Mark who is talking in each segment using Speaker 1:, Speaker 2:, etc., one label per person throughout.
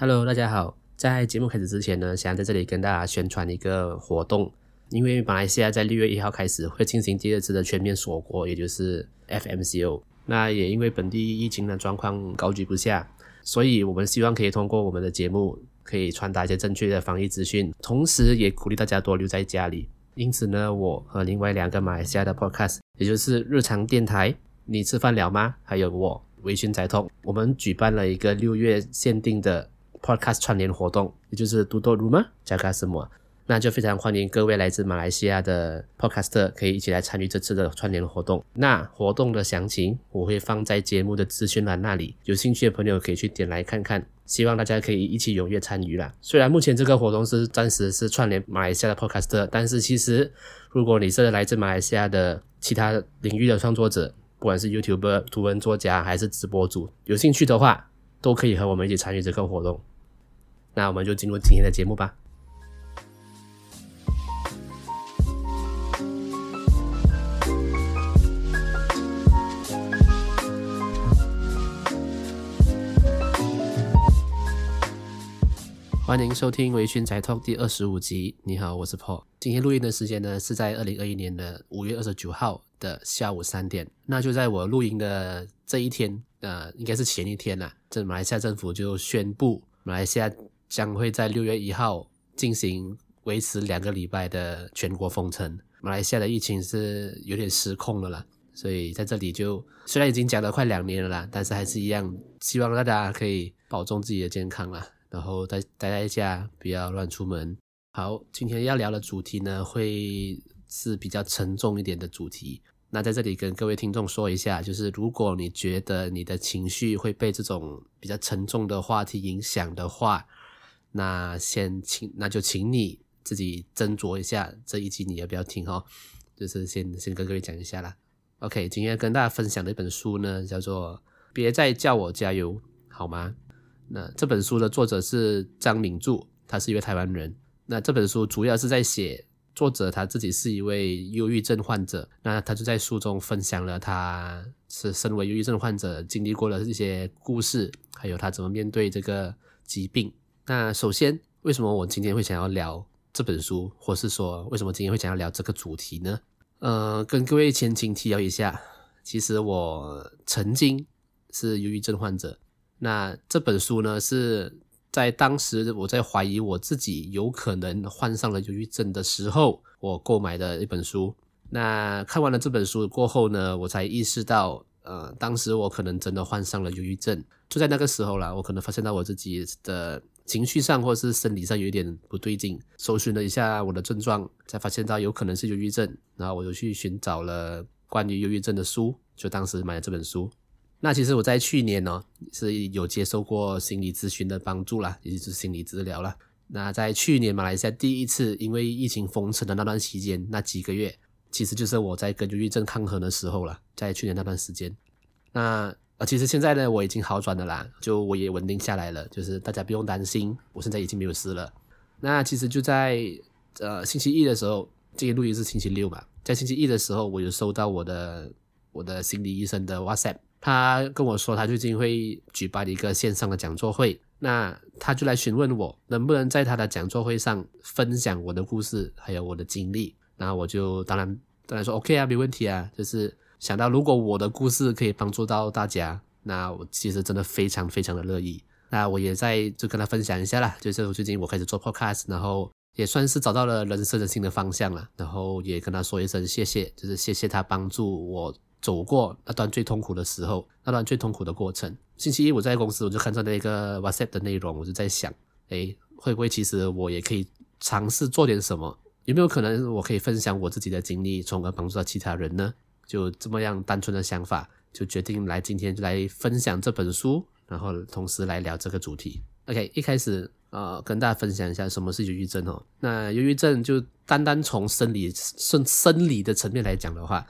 Speaker 1: Hello，大家好。在节目开始之前呢，想要在这里跟大家宣传一个活动，因为马来西亚在六月一号开始会进行第二次的全面锁国，也就是 FMCO。那也因为本地疫情的状况高居不下，所以我们希望可以通过我们的节目，可以传达一些正确的防疫资讯，同时也鼓励大家多留在家里。因此呢，我和另外两个马来西亚的 Podcast，也就是日常电台，你吃饭了吗？还有我微醺宅通我们举办了一个六月限定的。Podcast 串联活动，也就是 Duduk Rumah Jaga Semua，那就非常欢迎各位来自马来西亚的 Podcaster 可以一起来参与这次的串联活动。那活动的详情我会放在节目的资讯栏那里，有兴趣的朋友可以去点来看看。希望大家可以一起踊跃参与啦。虽然目前这个活动是暂时是串联马来西亚的 Podcaster，但是其实如果你是来自马来西亚的其他领域的创作者，不管是 YouTuber、图文作家还是直播主，有兴趣的话，都可以和我们一起参与这个活动。那我们就进入今天的节目吧。欢迎收听《微醺宅 Talk》第二十五集。你好，我是 Paul。今天录音的时间呢是在二零二一年的五月二十九号的下午三点。那就在我录音的这一天，呃，应该是前一天呐，这马来西亚政府就宣布马来西亚。将会在六月一号进行维持两个礼拜的全国封城。马来西亚的疫情是有点失控了啦，所以在这里就虽然已经讲了快两年了啦，但是还是一样，希望大家可以保重自己的健康啦，然后待待在家，不要乱出门。好，今天要聊的主题呢，会是比较沉重一点的主题。那在这里跟各位听众说一下，就是如果你觉得你的情绪会被这种比较沉重的话题影响的话，那先请，那就请你自己斟酌一下这一集你要不要听哦。就是先先跟各位讲一下啦。OK，今天跟大家分享的一本书呢，叫做《别再叫我加油》，好吗？那这本书的作者是张敏柱，他是一位台湾人。那这本书主要是在写作者他自己是一位忧郁症患者，那他就在书中分享了他是身为忧郁症患者经历过的一些故事，还有他怎么面对这个疾病。那首先，为什么我今天会想要聊这本书，或是说为什么今天会想要聊这个主题呢？呃，跟各位前情提要一下，其实我曾经是忧郁症患者。那这本书呢，是在当时我在怀疑我自己有可能患上了忧郁症的时候，我购买的一本书。那看完了这本书过后呢，我才意识到，呃，当时我可能真的患上了忧郁症。就在那个时候啦，我可能发现到我自己的。情绪上或是生理上有一点不对劲，搜寻了一下我的症状，才发现到有可能是忧郁症，然后我就去寻找了关于忧郁症的书，就当时买了这本书。那其实我在去年呢、是有接受过心理咨询的帮助啦，也就是心理治疗啦。那在去年马来西亚第一次因为疫情封城的那段期间，那几个月，其实就是我在跟忧郁症抗衡的时候了，在去年那段时间，那。啊，其实现在呢，我已经好转了啦，就我也稳定下来了，就是大家不用担心，我现在已经没有事了。那其实就在呃星期一的时候，这个录音是星期六嘛，在星期一的时候，我有收到我的我的心理医生的 WhatsApp，他跟我说他最近会举办一个线上的讲座会，那他就来询问我能不能在他的讲座会上分享我的故事还有我的经历，那我就当然当然说 OK 啊，没问题啊，就是。想到如果我的故事可以帮助到大家，那我其实真的非常非常的乐意。那我也在就跟他分享一下啦，就是最近我开始做 podcast，然后也算是找到了人生的新的方向了。然后也跟他说一声谢谢，就是谢谢他帮助我走过那段最痛苦的时候，那段最痛苦的过程。星期一我在公司，我就看到那个 WhatsApp 的内容，我就在想，诶，会不会其实我也可以尝试做点什么？有没有可能我可以分享我自己的经历，从而帮助到其他人呢？就这么样单纯的想法，就决定来今天来分享这本书，然后同时来聊这个主题。OK，一开始呃跟大家分享一下什么是忧郁症哦。那忧郁症就单单从生理生生理的层面来讲的话，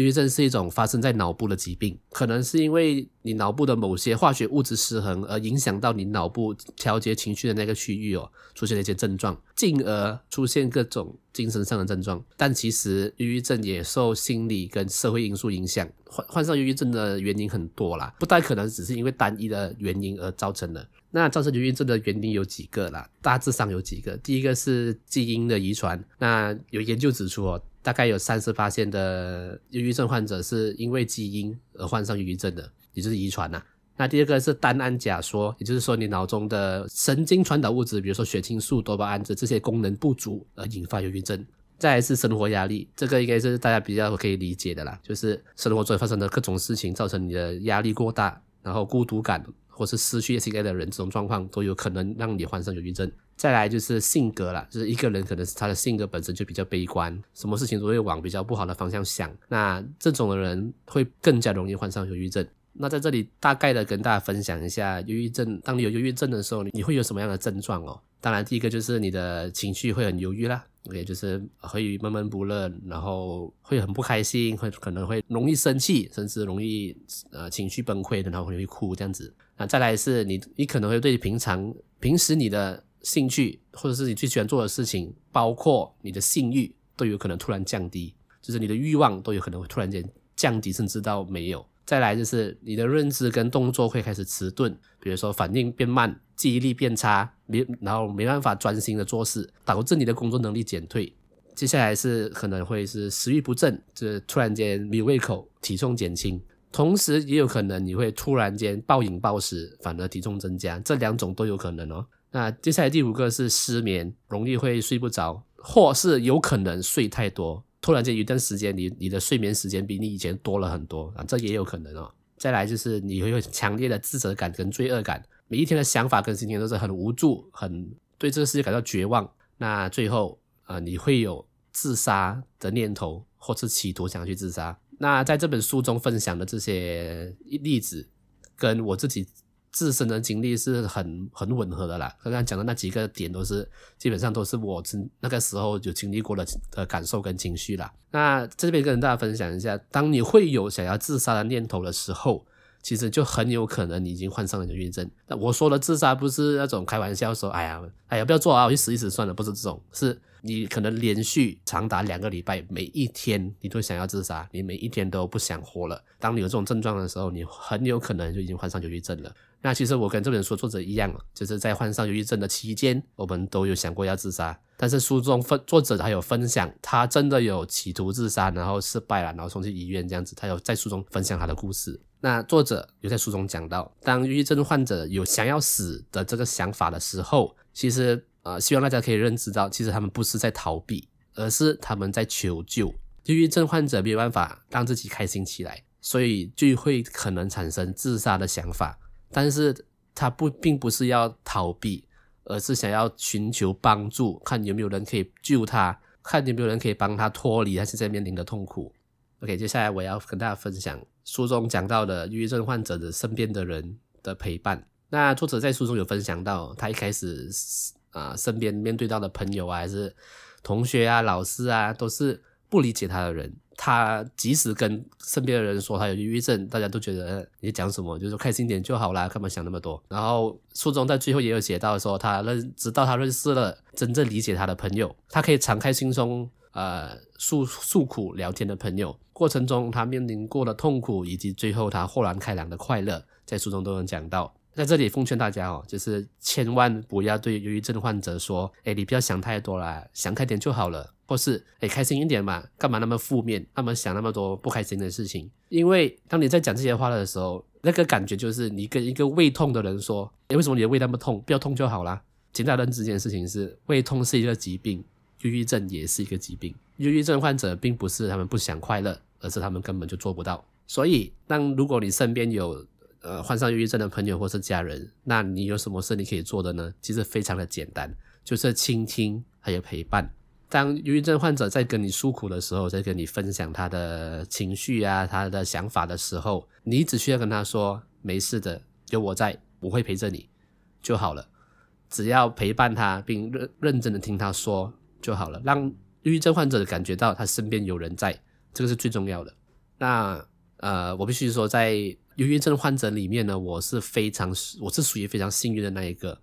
Speaker 1: 抑郁症是一种发生在脑部的疾病，可能是因为你脑部的某些化学物质失衡而影响到你脑部调节情绪的那个区域哦，出现了一些症状，进而出现各种精神上的症状。但其实抑郁症也受心理跟社会因素影响，患患上抑郁症的原因很多啦，不太可能只是因为单一的原因而造成的。那造成抑郁症的原因有几个啦？大致上有几个。第一个是基因的遗传。那有研究指出哦，大概有三十八%的忧郁症患者是因为基因而患上忧郁症的，也就是遗传呐。那第二个是单胺假说，也就是说你脑中的神经传导物质，比如说血清素、多巴胺这这些功能不足而引发忧郁症。再来是生活压力，这个应该是大家比较可以理解的啦，就是生活中发生的各种事情造成你的压力过大，然后孤独感。或是失去心爱的人，这种状况都有可能让你患上忧郁症。再来就是性格啦，就是一个人可能是他的性格本身就比较悲观，什么事情都会往比较不好的方向想。那这种的人会更加容易患上忧郁症。那在这里大概的跟大家分享一下，忧郁症，当你有忧郁症的时候，你会有什么样的症状哦？当然，第一个就是你的情绪会很忧郁啦。也就是会闷闷不乐，然后会很不开心，会可能会容易生气，甚至容易呃情绪崩溃，然后会哭这样子。那再来是你，你可能会对平常平时你的兴趣或者是你最喜欢做的事情，包括你的性欲，都有可能突然降低，就是你的欲望都有可能会突然间降低，甚至到没有。再来就是你的认知跟动作会开始迟钝，比如说反应变慢，记忆力变差，没然后没办法专心的做事，导致你的工作能力减退。接下来是可能会是食欲不振，就是突然间没有胃口，体重减轻，同时也有可能你会突然间暴饮暴食，反而体重增加，这两种都有可能哦。那接下来第五个是失眠，容易会睡不着，或是有可能睡太多。突然间一段时间，你你的睡眠时间比你以前多了很多啊，这也有可能哦。再来就是你会有强烈的自责感跟罪恶感，每一天的想法跟心情都是很无助，很对这个世界感到绝望。那最后啊、你会有自杀的念头，或是企图想去自杀。那在这本书中分享的这些例子，跟我自己。自身的经历是很很吻合的啦，刚刚讲的那几个点都是基本上都是我那个时候有经历过的的感受跟情绪啦。那这边跟大家分享一下，当你会有想要自杀的念头的时候，其实就很有可能你已经患上了忧郁症。那我说的自杀不是那种开玩笑说，哎呀，哎呀，不要做啊，我去死一死算了，不是这种，是你可能连续长达两个礼拜，每一天你都想要自杀，你每一天都不想活了。当你有这种症状的时候，你很有可能就已经患上忧郁症了。那其实我跟这本书作者一样，就是在患上忧郁症的期间，我们都有想过要自杀。但是书中分作者还有分享，他真的有企图自杀，然后失败了，然后送去医院这样子。他有在书中分享他的故事。那作者有在书中讲到，当抑郁症患者有想要死的这个想法的时候，其实呃，希望大家可以认知到，其实他们不是在逃避，而是他们在求救。抑郁症患者没有办法让自己开心起来，所以就会可能产生自杀的想法。但是他不并不是要逃避，而是想要寻求帮助，看有没有人可以救他，看有没有人可以帮他脱离他现在面临的痛苦。OK，接下来我要跟大家分享书中讲到的抑郁症患者的身边的人的陪伴。那作者在书中有分享到，他一开始啊、身边面对到的朋友啊，还是同学啊、老师啊，都是不理解他的人。他即使跟身边的人说他有抑郁症，大家都觉得你讲什么，就是开心点就好啦，干嘛想那么多？然后书中在最后也有写到说，他认直到他认识了真正理解他的朋友，他可以敞开心胸，呃，诉诉苦聊天的朋友，过程中他面临过的痛苦，以及最后他豁然开朗的快乐，在书中都能讲到。在这里奉劝大家哦，就是千万不要对忧郁症患者说，哎，你不要想太多啦，想开点就好了。或是诶，开心一点嘛，干嘛那么负面，那么想那么多不开心的事情？因为当你在讲这些话的时候，那个感觉就是你跟一个胃痛的人说，诶，为什么你的胃那么痛？不要痛就好啦。请大家认知这件事情是，胃痛是一个疾病，忧郁症也是一个疾病。忧郁症患者并不是他们不想快乐，而是他们根本就做不到。所以，当如果你身边有呃患上忧郁症的朋友或是家人，那你有什么事你可以做的呢？其实非常的简单，就是倾听还有陪伴。当忧郁症患者在跟你诉苦的时候，在跟你分享他的情绪啊，他的想法的时候，你只需要跟他说：“没事的，有我在，我会陪着你就好了。”只要陪伴他，并认认真的听他说就好了，让抑郁症患者感觉到他身边有人在，这个是最重要的。那呃，我必须说，在忧郁症患者里面呢，我是非常，我是属于非常幸运的那一个，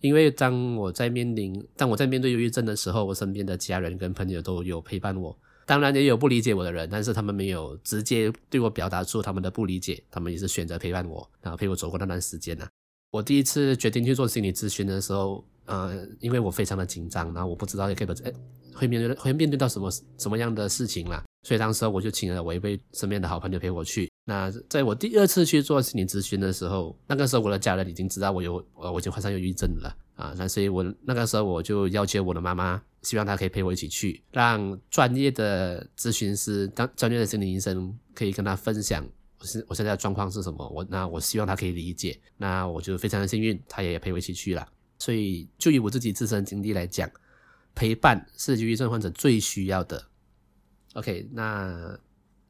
Speaker 1: 因为当我在面临，当我在面对忧郁症的时候，我身边的家人跟朋友都有陪伴我。当然也有不理解我的人，但是他们没有直接对我表达出他们的不理解，他们也是选择陪伴我，然后陪我走过那段时间呢。我第一次决定去做心理咨询的时候，呃，因为我非常的紧张，然后我不知道也可以诶会面对会面对到什么什么样的事情啦，所以当时我就请了我一位身边的好朋友陪我去。那在我第二次去做心理咨询的时候，那个时候我的家人已经知道我有我已经患上忧郁症了啊，那所以我那个时候我就要求我的妈妈。希望她可以陪我一起去，让专业的咨询师、当专业的心理医生可以跟他分享我现我现在的状况是什么。我那我希望他可以理解。那我就非常的幸运，他也陪我一起去了。所以就以我自己自身经历来讲，陪伴是忧郁症患者最需要的。OK，那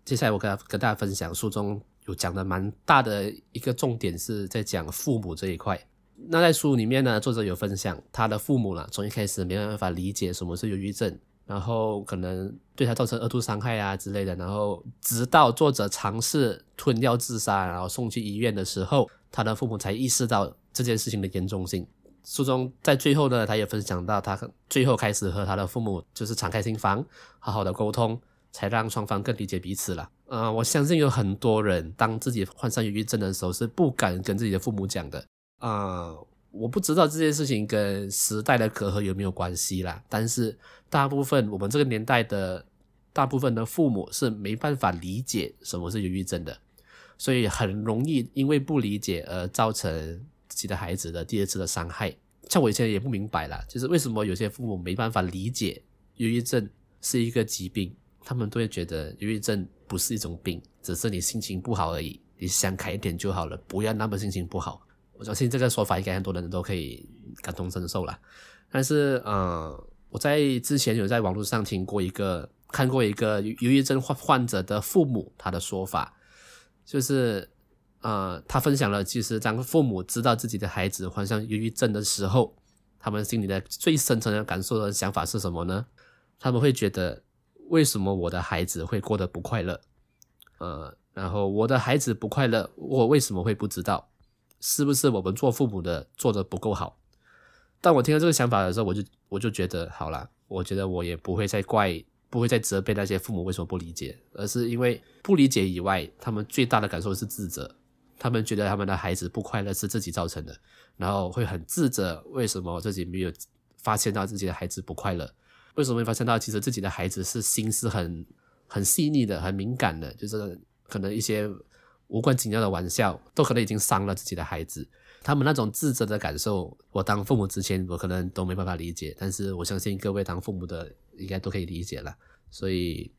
Speaker 1: 接下来我跟跟大家分享书中有讲的蛮大的一个重点是在讲父母这一块。那在书里面呢，作者有分享他的父母啦，从一开始没办法理解什么是忧郁症，然后可能对他造成二度伤害啊之类的，然后直到作者尝试吞药自杀，然后送去医院的时候，他的父母才意识到这件事情的严重性。书中在最后呢，他也分享到他最后开始和他的父母就是敞开心房，好好的沟通，才让双方更理解彼此了。啊、呃，我相信有很多人当自己患上忧郁症的时候是不敢跟自己的父母讲的。啊、我不知道这件事情跟时代的隔阂有没有关系啦。但是大部分我们这个年代的大部分的父母是没办法理解什么是忧郁症的，所以很容易因为不理解而造成自己的孩子的第二次的伤害。像我以前也不明白啦，就是为什么有些父母没办法理解忧郁症是一个疾病，他们都会觉得忧郁症不是一种病，只是你心情不好而已，你想开一点就好了，不要那么心情不好。我相信这个说法应该很多人都可以感同身受啦。但是，呃，我在之前有在网络上听过一个、看过一个忧郁症患患者的父母他的说法，就是，呃，他分享了，其实当父母知道自己的孩子患上忧郁症的时候，他们心里的最深层的感受和想法是什么呢？他们会觉得，为什么我的孩子会过得不快乐？呃，然后我的孩子不快乐，我为什么会不知道？是不是我们做父母的做得不够好？当我听到这个想法的时候，我就我就觉得好了，我觉得我也不会再怪，不会再责备那些父母为什么不理解，而是因为不理解以外，他们最大的感受是自责，他们觉得他们的孩子不快乐是自己造成的，然后会很自责，为什么自己没有发现到自己的孩子不快乐？为什么会发现到其实自己的孩子是心思很很细腻的，很敏感的，就是可能一些。无关紧要的玩笑都可能已经伤了自己的孩子，他们那种自责的感受，我当父母之前我可能都没办法理解，但是我相信各位当父母的应该都可以理解了。所以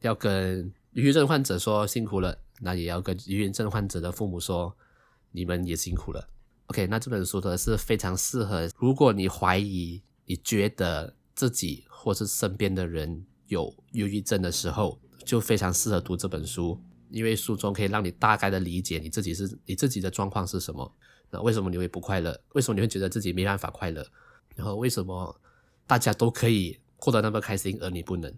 Speaker 1: 要跟抑郁症患者说辛苦了，那也要跟抑郁症患者的父母说你们也辛苦了。OK，那这本书呢是非常适合，如果你怀疑你觉得自己或是身边的人有忧郁症的时候，就非常适合读这本书。因为书中可以让你大概的理解你自己是你自己的状况是什么，那为什么你会不快乐？为什么你会觉得自己没办法快乐？然后为什么大家都可以过得那么开心，而你不能？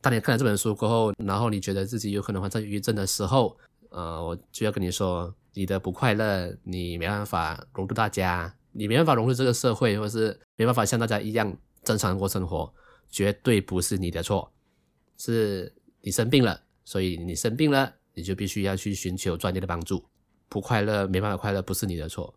Speaker 1: 当你看了这本书过后，然后你觉得自己有可能患上抑郁症的时候，呃，我就要跟你说，你的不快乐，你没办法融入大家，你没办法融入这个社会，或是没办法像大家一样正常过生活，绝对不是你的错，是你生病了，所以你生病了。你就必须要去寻求专业的帮助。不快乐，没办法快乐，不是你的错。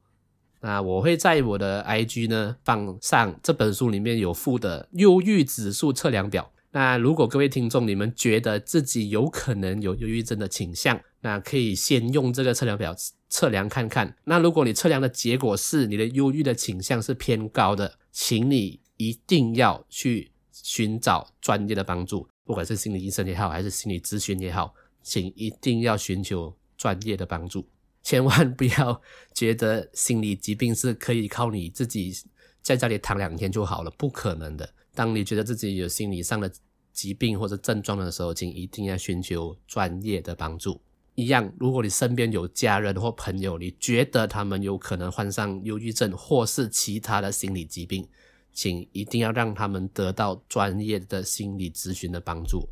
Speaker 1: 那我会在我的 IG 呢放上这本书里面有附的忧郁指数测量表。那如果各位听众你们觉得自己有可能有忧郁症的倾向，那可以先用这个测量表测量看看。那如果你测量的结果是你的忧郁的倾向是偏高的，请你一定要去寻找专业的帮助，不管是心理医生也好，还是心理咨询也好。请一定要寻求专业的帮助，千万 不要觉得心理疾病是可以靠你自己在家里躺两天就好了，不可能的。当你觉得自己有心理上的疾病或者症状的时候，请一定要寻求专业的帮助。一样，如果你身边有家人或朋友，你觉得他们有可能患上忧郁症或是其他的心理疾病，请一定要让他们得到专业的心理咨询的帮助。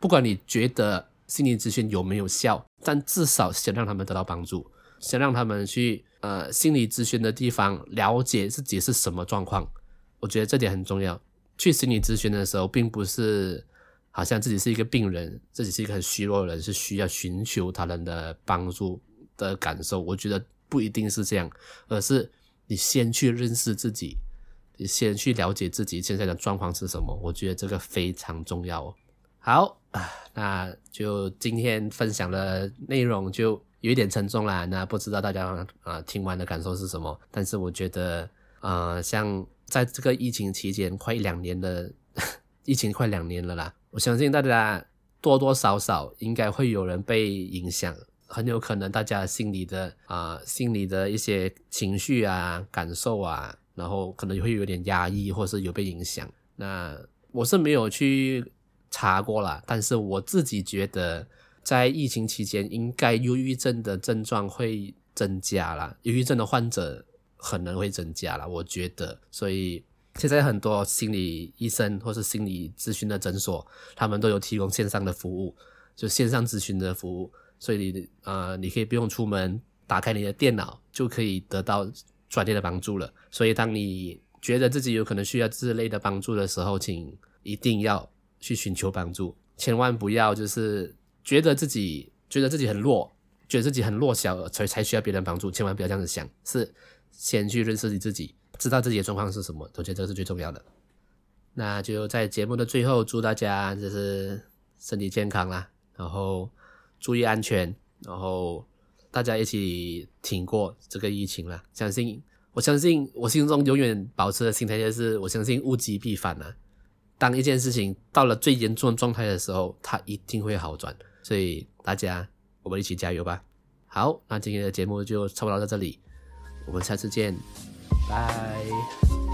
Speaker 1: 不管你觉得。心理咨询有没有效，但至少先让他们得到帮助，先让他们去呃心理咨询的地方了解自己是什么状况。我觉得这点很重要。去心理咨询的时候，并不是好像自己是一个病人，自己是一个很虚弱的人，是需要寻求他人的帮助的感受。我觉得不一定是这样，而是你先去认识自己，你先去了解自己现在的状况是什么。我觉得这个非常重要。好啊，那就今天分享的内容就有一点沉重啦。那不知道大家啊、听完的感受是什么？但是我觉得，呃，像。在这个疫情期间，快两年了，疫情快两年了啦。我相信大家多多少少应该会有人被影响，很有可能大家心里的啊、心里的一些情绪啊、感受啊，然后可能会有点压抑，或是有被影响。那我是没有去查过啦，但是我自己觉得，在疫情期间，应该忧郁症的症状会增加啦，忧郁症的患者。可能会增加了，我觉得，所以现在很多心理医生或是心理咨询的诊所，他们都有提供线上的服务，就线上咨询的服务，所以你呃，你可以不用出门，打开你的电脑就可以得到专业的帮助了。所以当你觉得自己有可能需要这类的帮助的时候，请一定要去寻求帮助，千万不要就是觉得自己觉得自己很弱，觉得自己很弱小才才需要别人帮助，千万不要这样子想，是。先去认识你自己，知道自己的状况是什么，我觉得这是最重要的。那就在节目的最后，祝大家就是身体健康啦，然后注意安全，然后大家一起挺过这个疫情啦。相信，我相信我心中永远保持的心态就是，我相信物极必反啊。当一件事情到了最严重的状态的时候，它一定会好转。所以大家，我们一起加油吧。好，那今天的节目就差不多到这里。我们下次见，拜。